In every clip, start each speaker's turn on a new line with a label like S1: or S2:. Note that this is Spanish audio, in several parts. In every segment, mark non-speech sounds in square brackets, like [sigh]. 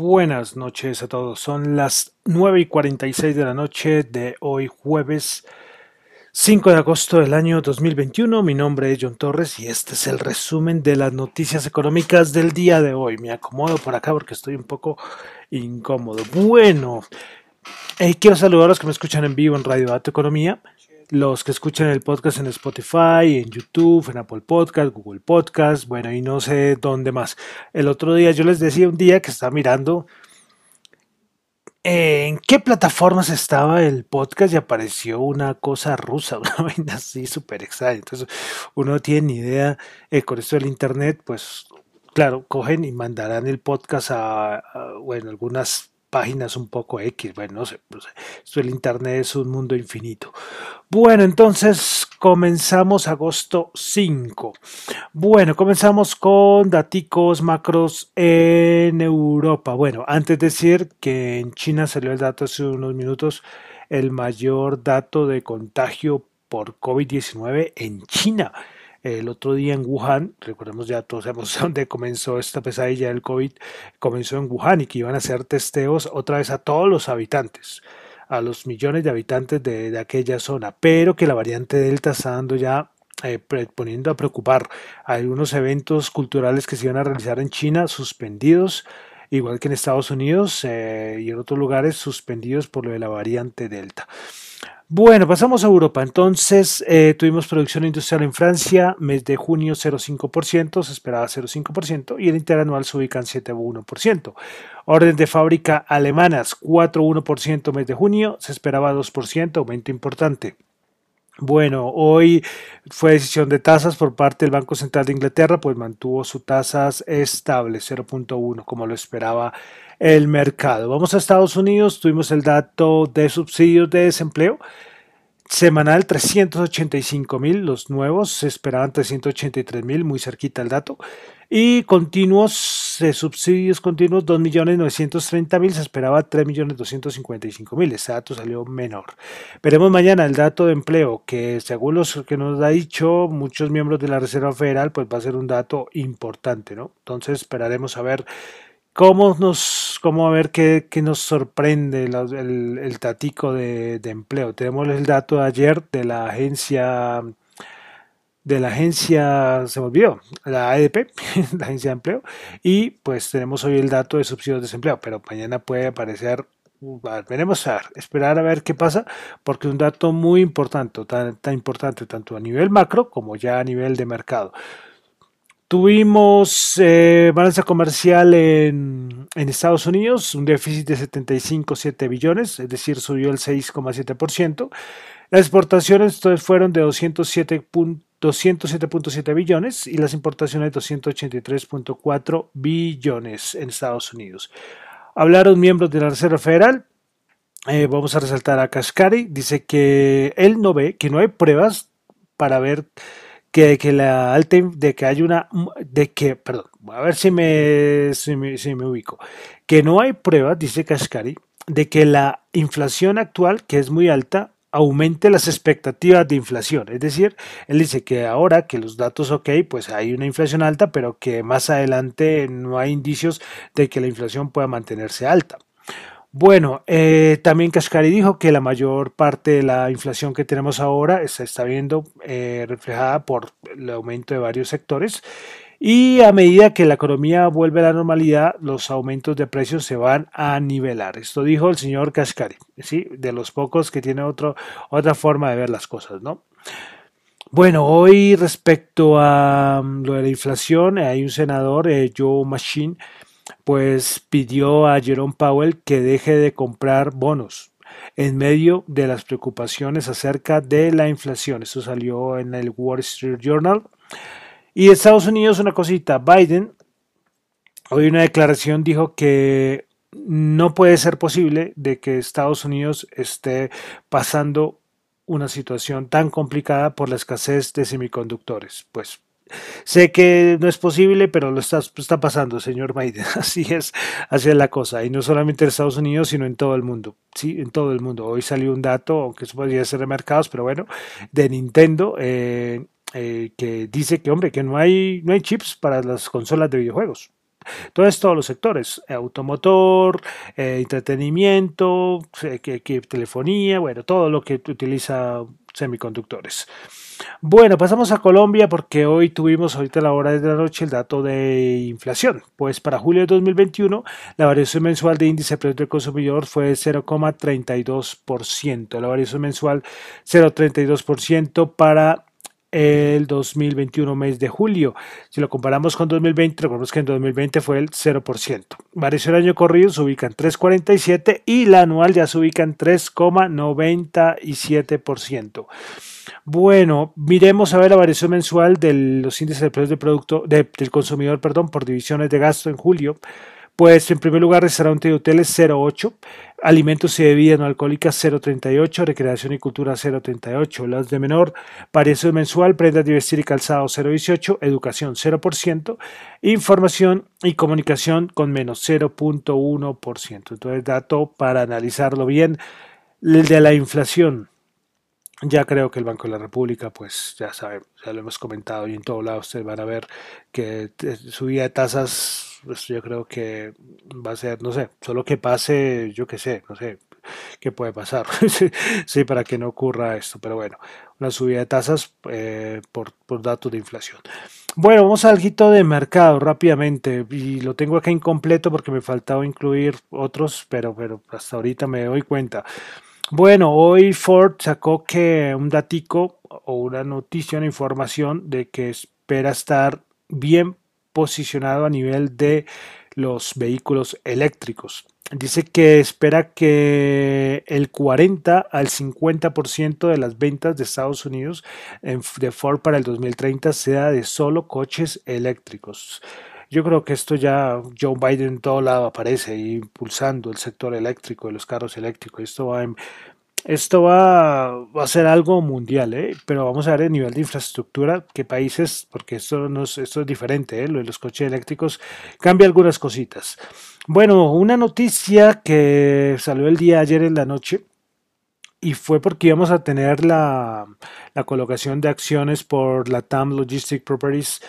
S1: Buenas noches a todos. Son las 9 y 46 de la noche de hoy jueves 5 de agosto del año 2021. Mi nombre es John Torres y este es el resumen de las noticias económicas del día de hoy. Me acomodo por acá porque estoy un poco incómodo. Bueno, eh, quiero saludar a los que me escuchan en vivo en Radio Dato Economía los que escuchan el podcast en Spotify, en YouTube, en Apple Podcast, Google Podcast, bueno, y no sé dónde más. El otro día yo les decía un día que estaba mirando en qué plataformas estaba el podcast y apareció una cosa rusa, [laughs] una vaina así súper extraña. Entonces, uno no tiene ni idea eh, con esto del internet, pues claro, cogen y mandarán el podcast a, a bueno, algunas páginas un poco X, bueno, no sé, esto el Internet es un mundo infinito. Bueno, entonces comenzamos agosto 5. Bueno, comenzamos con daticos macros en Europa. Bueno, antes de decir que en China salió el dato hace unos minutos, el mayor dato de contagio por COVID-19 en China el otro día en Wuhan, recordemos ya todos sabemos [laughs] dónde comenzó esta pesadilla del COVID, comenzó en Wuhan y que iban a hacer testeos otra vez a todos los habitantes, a los millones de habitantes de, aquella zona, pero que la variante Delta está dando ya eh, poniendo a preocupar algunos eventos culturales que se iban a realizar en China suspendidos, igual que en Estados Unidos eh, y en otros lugares suspendidos por lo de la variante Delta. Bueno, pasamos a Europa. Entonces, eh, tuvimos producción industrial en Francia, mes de junio 0,5%, se esperaba 0,5% y el interanual se ubica en 7,1%. Orden de fábrica alemanas 4,1% mes de junio, se esperaba 2%, aumento importante. Bueno, hoy fue decisión de tasas por parte del Banco Central de Inglaterra, pues mantuvo sus tasas estables, 0.1, como lo esperaba el mercado. Vamos a Estados Unidos, tuvimos el dato de subsidios de desempleo. Semanal 385 mil, los nuevos, se esperaban 383 mil, muy cerquita el dato. Y continuos, de subsidios continuos, 2.930.000, se esperaba 3.255.000. Ese dato salió menor. Veremos mañana el dato de empleo, que según los que nos ha dicho muchos miembros de la Reserva Federal, pues va a ser un dato importante, ¿no? Entonces esperaremos a ver cómo nos, cómo a ver qué, qué nos sorprende el, el, tatico de, de, empleo. Tenemos el dato de ayer de la agencia, de la agencia, se me olvidó, la ADP, [laughs] la agencia de empleo, y pues tenemos hoy el dato de subsidios de desempleo, pero mañana puede aparecer veremos a esperar a ver qué pasa, porque un dato muy importante, tan, tan importante tanto a nivel macro como ya a nivel de mercado. Tuvimos eh, balanza comercial en, en, Estados Unidos, un déficit de 75,7 billones, es decir, subió el 6,7%. Las exportaciones entonces fueron de 207.7 billones y las importaciones 283.4 billones en Estados Unidos. Hablaron miembros de la Reserva Federal. Eh, vamos a resaltar a Kashkari. Dice que él no ve, que no hay pruebas para ver que, que la alta, de que hay una, de que, perdón, a ver si me, si me, si me ubico, que no hay pruebas, dice Kashkari, de que la inflación actual, que es muy alta, aumente las expectativas de inflación. Es decir, él dice que ahora que los datos ok, pues hay una inflación alta, pero que más adelante no hay indicios de que la inflación pueda mantenerse alta. Bueno, eh, también Kashkari dijo que la mayor parte de la inflación que tenemos ahora se está viendo eh, reflejada por el aumento de varios sectores y a medida que la economía vuelve a la normalidad, los aumentos de precios se van a nivelar. Esto dijo el señor Kashkari, ¿sí? de los pocos que tiene otro, otra forma de ver las cosas, ¿no? Bueno, hoy respecto a mm, lo de la inflación, hay un senador, eh, Joe Machine, pues pidió a Jerome Powell que deje de comprar bonos en medio de las preocupaciones acerca de la inflación. Esto salió en el Wall Street Journal. Y Estados Unidos, una cosita, Biden, hoy una declaración dijo que no puede ser posible de que Estados Unidos esté pasando una situación tan complicada por la escasez de semiconductores. Pues Sé que no es posible, pero lo está, está pasando, señor Biden. [laughs] Así es, así es la cosa. Y no solamente en Estados Unidos, sino en todo el mundo. Sí, en todo el mundo. Hoy salió un dato, aunque eso podría ser de mercados, pero bueno, de Nintendo, eh, eh, que dice que, hombre, que no hay, no hay chips para las consolas de videojuegos. Entonces todos los sectores, automotor, eh, entretenimiento, telefonía, bueno, todo lo que utiliza semiconductores. Bueno, pasamos a Colombia porque hoy tuvimos ahorita a la hora de la noche el dato de inflación. Pues para julio de 2021 la variación mensual de índice de precios del consumidor fue 0,32%. La variación mensual 0,32% para el 2021 mes de julio. Si lo comparamos con 2020, recordemos que en 2020 fue el 0%. Variación año corrido se ubica en 3,47 y la anual ya se ubica en 3,97%. Bueno, miremos a ver la variación mensual de los índices de precios de producto del consumidor, perdón, por divisiones de gasto en julio. Pues en primer lugar, restaurante y hoteles 0,8, alimentos y bebidas no alcohólicas 0,38, recreación y cultura 0,38, las de menor variación mensual, prendas de vestir y calzado 0,18, educación 0%, información y comunicación con menos 0,1%. Entonces, dato para analizarlo bien, el de la inflación. Ya creo que el Banco de la República, pues ya saben, ya lo hemos comentado y en todo lado ustedes van a ver que eh, subida de tasas pues yo creo que va a ser, no sé, solo que pase, yo qué sé, no sé, qué puede pasar, [laughs] sí, para que no ocurra esto, pero bueno, una subida de tasas eh, por, por, datos de inflación. Bueno, vamos al algo de mercado rápidamente, y lo tengo acá incompleto porque me faltaba incluir otros, pero, pero hasta ahorita me doy cuenta. Bueno, hoy Ford sacó que un datico o una noticia, una información de que espera estar bien posicionado a nivel de los vehículos eléctricos. Dice que espera que el 40 al 50% de las ventas de Estados Unidos de Ford para el 2030 sea de solo coches eléctricos. Yo creo que esto ya Joe Biden en todo lado aparece impulsando el sector eléctrico de los carros eléctricos. Esto va en, esto va, a ser algo mundial, ¿eh? pero vamos a ver el nivel de infraestructura, qué países, porque esto, no es, esto es diferente, ¿eh? lo de los coches eléctricos cambia algunas cositas. Bueno, una noticia que salió el día ayer en la noche y fue porque íbamos a tener la, la colocación de acciones por la TAM Logistic Properties,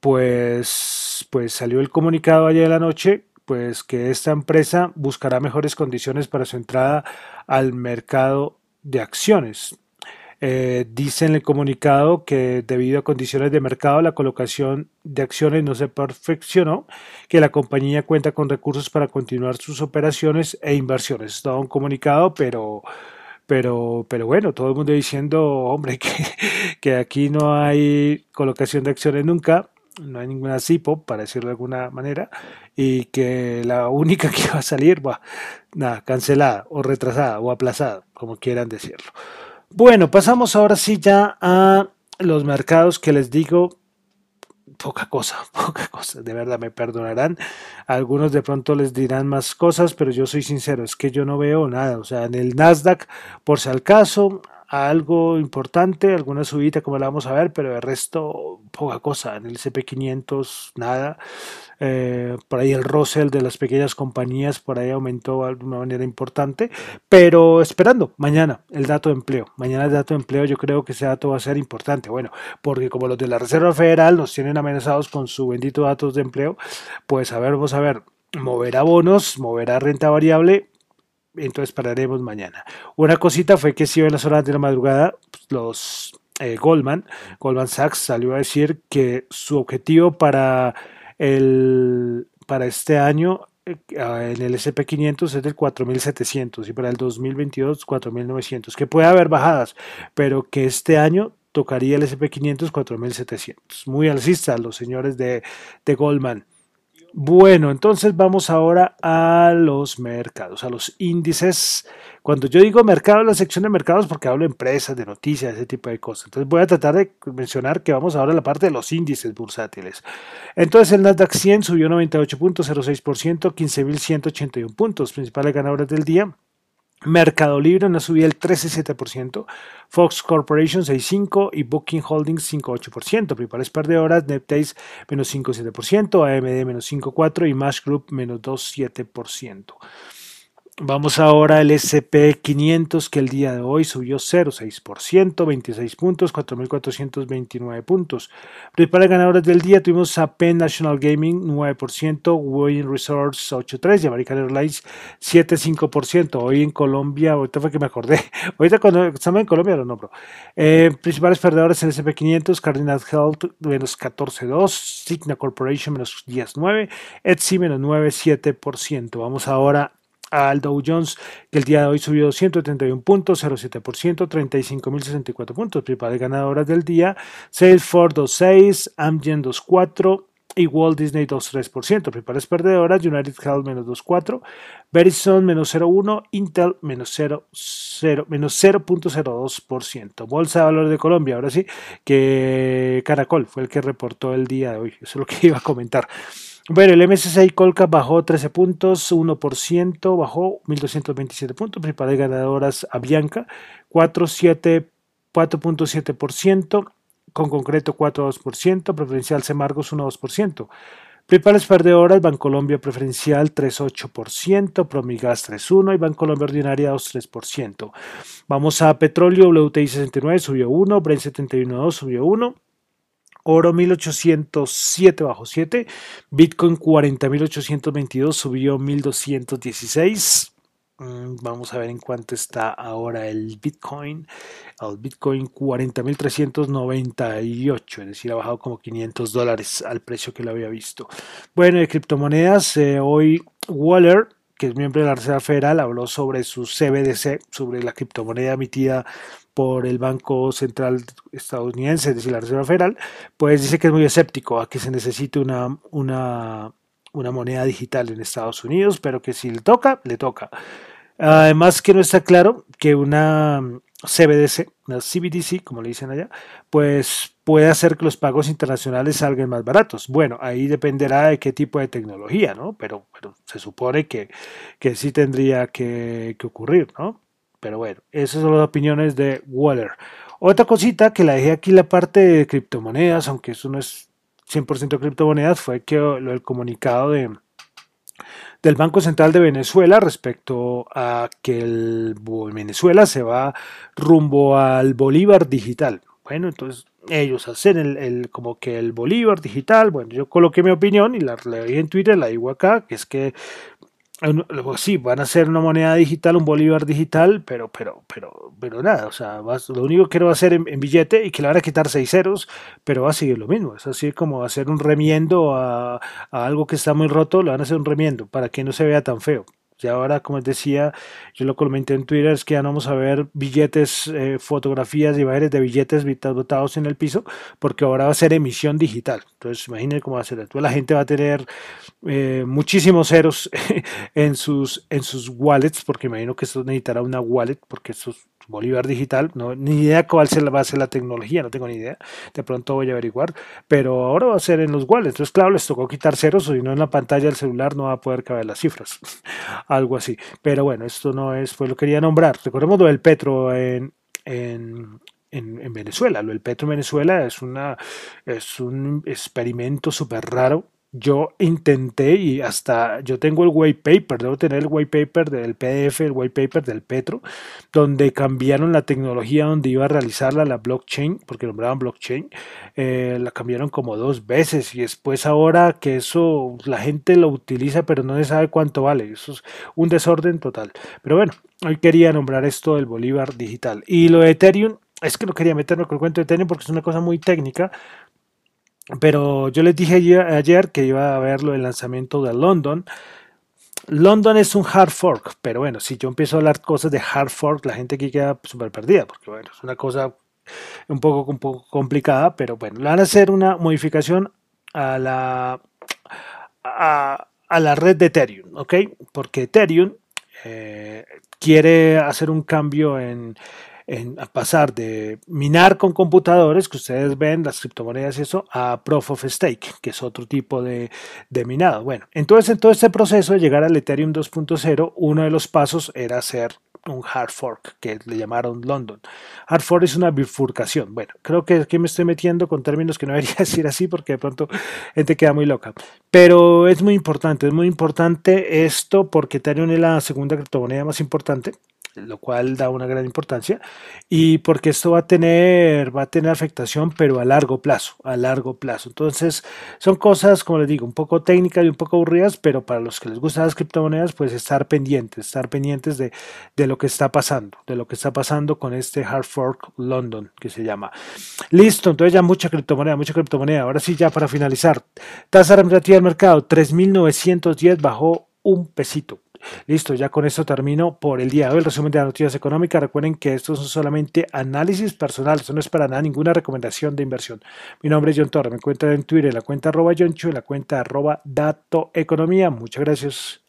S1: pues, pues salió el comunicado ayer en la noche pues que esta empresa buscará mejores condiciones para su entrada al mercado de acciones. Eh, dice en el comunicado que debido a condiciones de mercado la colocación de acciones no se perfeccionó, que la compañía cuenta con recursos para continuar sus operaciones e inversiones. Es todo un comunicado, pero, pero, pero bueno, todo el mundo diciendo, hombre, [laughs] que, que aquí no hay colocación de acciones nunca no hay ninguna CIPO, para decirlo de alguna manera, y que la única que va a salir, va, nada, cancelada o retrasada o aplazada, como quieran decirlo. Bueno, pasamos ahora sí ya a los mercados que les digo, poca cosa, [laughs] poca cosa, de verdad me perdonarán. Algunos de pronto les dirán más cosas, pero yo soy sincero, es que yo no veo nada. O sea, en el Nasdaq, por si al caso, algo importante, alguna subida como la vamos a ver, pero el resto poca cosa. En el SP500 nada. Eh, por ahí el Russell de las pequeñas compañías por ahí aumentó de alguna manera importante, pero esperando mañana el dato de empleo. Mañana el dato de empleo yo creo que ese dato va a ser importante. Bueno, porque como los de la Reserva Federal nos tienen amenazados con su bendito datos de empleo, pues a ver, vamos a ver, moverá bonos, moverá renta variable, entonces pararemos mañana. Una cosita fue que si en las horas de la madrugada, pues, los eh, Goldman, Goldman Sachs salió a decir que su objetivo para, el, para este año eh, en el SP500 es del 4700 y para el 2022 4900, que puede haber bajadas, pero que este año tocaría el SP500 4700. Muy alcista los señores de, de Goldman. Bueno, entonces vamos ahora a los mercados, a los índices. Cuando yo digo mercado, la sección de mercados, porque hablo de empresas, de noticias, ese tipo de cosas. Entonces voy a tratar de mencionar que vamos ahora a la parte de los índices bursátiles. Entonces el Nasdaq 100 subió 98.06%, 15.181 puntos, principales ganadores del día. Mercado Libre una subida del 13,7%, Fox Corporation 6,5% y Booking Holdings 5,8%. Principales perdedoras, NetEase menos 5,7%, AMD menos 5,4% y Mash Group menos 2,7%. Vamos ahora al SP500 que el día de hoy subió 0,6%, 26 puntos, 4.429 puntos. Principales ganadores del día tuvimos a Penn National Gaming 9%, Wayne Resorts 8,3% y American Airlines 7,5%. Hoy en Colombia, ahorita fue que me acordé, [laughs] ahorita cuando estamos en Colombia lo nombro. Eh, principales perdedores en el SP500, Cardinal Health menos 14,2%, Signa Corporation menos 10,9%, Etsy menos 9,7%. Vamos ahora al Dow Jones, que el día de hoy subió 231 puntos, 0,7%, 35.064 puntos. Principales ganadoras del día, Salesforce 2,6, Amgen 2,4 y Walt Disney 2,3%. Principales perdedoras, United Health menos 2,4, Verizon menos 0,1, Intel menos 0,02%. Bolsa de Valores de Colombia, ahora sí, que Caracol fue el que reportó el día de hoy. Eso es lo que [laughs] iba a comentar. Bueno, el MSCI Colcap bajó 13 puntos, 1%, bajó 1.227 puntos. Principales ganadoras Avianca, 4.7%, con concreto 4.2%, preferencial Semargos 1.2%. Principales perdedoras, Bancolombia Preferencial 3.8%, Promigas 3.1% y Bancolombia Ordinaria 2.3%. Vamos a petróleo, WTI 69 subió 1, Brent 71.2 subió 1. Oro 1807 bajo 7. Bitcoin 40.822 subió 1.216. Mm, vamos a ver en cuánto está ahora el Bitcoin. El Bitcoin 40.398, es decir, ha bajado como 500 dólares al precio que lo había visto. Bueno, de criptomonedas, eh, hoy Waller que es miembro de la Reserva Federal, habló sobre su CBDC, sobre la criptomoneda emitida por el Banco Central estadounidense, es decir, la Reserva Federal, pues dice que es muy escéptico a que se necesite una, una, una moneda digital en Estados Unidos, pero que si le toca, le toca. Además que no está claro que una CBDC, una CBDC, como le dicen allá, pues puede hacer que los pagos internacionales salgan más baratos. Bueno, ahí dependerá de qué tipo de tecnología, ¿no? Pero, pero se supone que, que sí tendría que, que ocurrir, ¿no? Pero bueno, esas son las opiniones de Waller. Otra cosita que la dejé aquí la parte de criptomonedas, aunque eso no es 100% criptomonedas, fue que el comunicado de, del Banco Central de Venezuela respecto a que el Venezuela se va rumbo al Bolívar digital. Bueno, entonces ellos hacen el, como que el Bolívar digital. Bueno, yo coloqué mi opinión y la leí en Twitter, la digo acá, que es que sí, van a ser una moneda digital, un bolívar digital, pero, pero, pero, pero nada, o sea, lo único que va a hacer en, billete y que le van a quitar seis ceros, pero va a seguir lo mismo. Es así como hacer un remiendo a, a algo que está muy roto, le van a hacer un remiendo para que no se vea tan feo. Y ahora, como les decía, yo lo comenté en Twitter, es que ya no vamos a ver billetes, eh, fotografías y de billetes botados en el piso, porque ahora va a ser emisión digital. Entonces, imaginen cómo va a ser. Entonces, la gente va a tener eh, muchísimos ceros [laughs] en sus, en sus wallets, porque imagino que esto necesitará una wallet, porque eso es Bolívar digital, no, ni idea cuál va a ser la tecnología, no tengo ni idea, de pronto voy a averiguar, pero ahora va a ser en los wallets, entonces claro, les tocó quitar ceros, o si no en la pantalla del celular no va a poder caber las cifras, [laughs] algo así, pero bueno, esto no es, pues lo quería nombrar, recordemos lo del Petro en, en, en, Venezuela. Lo del Petro en Venezuela es, una, es un experimento súper raro yo intenté y hasta yo tengo el white paper, debo tener el white paper del PDF, el white paper del Petro, donde cambiaron la tecnología donde iba a realizarla la blockchain, porque nombraban blockchain, eh, la cambiaron como dos veces y después ahora que eso la gente lo utiliza pero no se sabe cuánto vale, eso es un desorden total. Pero bueno, hoy quería nombrar esto del Bolívar digital. Y lo de Ethereum, es que no quería meterme con el cuento de Ethereum porque es una cosa muy técnica, pero yo les dije ayer que iba a lo del lanzamiento de London. London es un hard fork, pero bueno, si yo empiezo a hablar cosas de hard fork, la gente aquí queda súper perdida, porque bueno, es una cosa un poco, un poco complicada, pero bueno, le van a hacer una modificación a la, a, la red de Ethereum, ¿ok? Porque Ethereum eh, quiere hacer un cambio en, a pasar de minar con computadores, que ustedes ven las criptomonedas y eso, a Proof of Stake, que es otro tipo de, minado. Bueno, entonces en todo este proceso de llegar al Ethereum 2.0, uno de los pasos era hacer un hard fork que le llamaron London. Hard fork es una bifurcación. Bueno, creo que aquí me estoy metiendo con términos que no debería [laughs] decir así porque de pronto gente queda muy loca. Pero es muy importante, es muy importante esto porque Ethereum es la segunda criptomoneda más importante lo cual da una gran importancia y porque esto va a tener va a tener afectación pero a largo plazo a largo plazo. Entonces son cosas como les digo un poco técnicas y un poco aburridas pero para los que les gustan las criptomonedas pues estar pendientes estar pendientes de, de lo que está pasando de lo que está pasando con este hard fork London que se llama. Listo entonces ya mucha criptomoneda mucha criptomoneda. Ahora sí ya para finalizar. Tasa representativa del mercado 3910 bajó un pesito Listo, ya con esto termino por el día de hoy el resumen de las noticias económicas. Recuerden que estos son solamente análisis personales, esto no es para nada ninguna recomendación de inversión. Mi nombre es John Torre, me encuentran en Twitter en la cuenta arroba John en la cuenta arroba Dato Economía. Muchas gracias.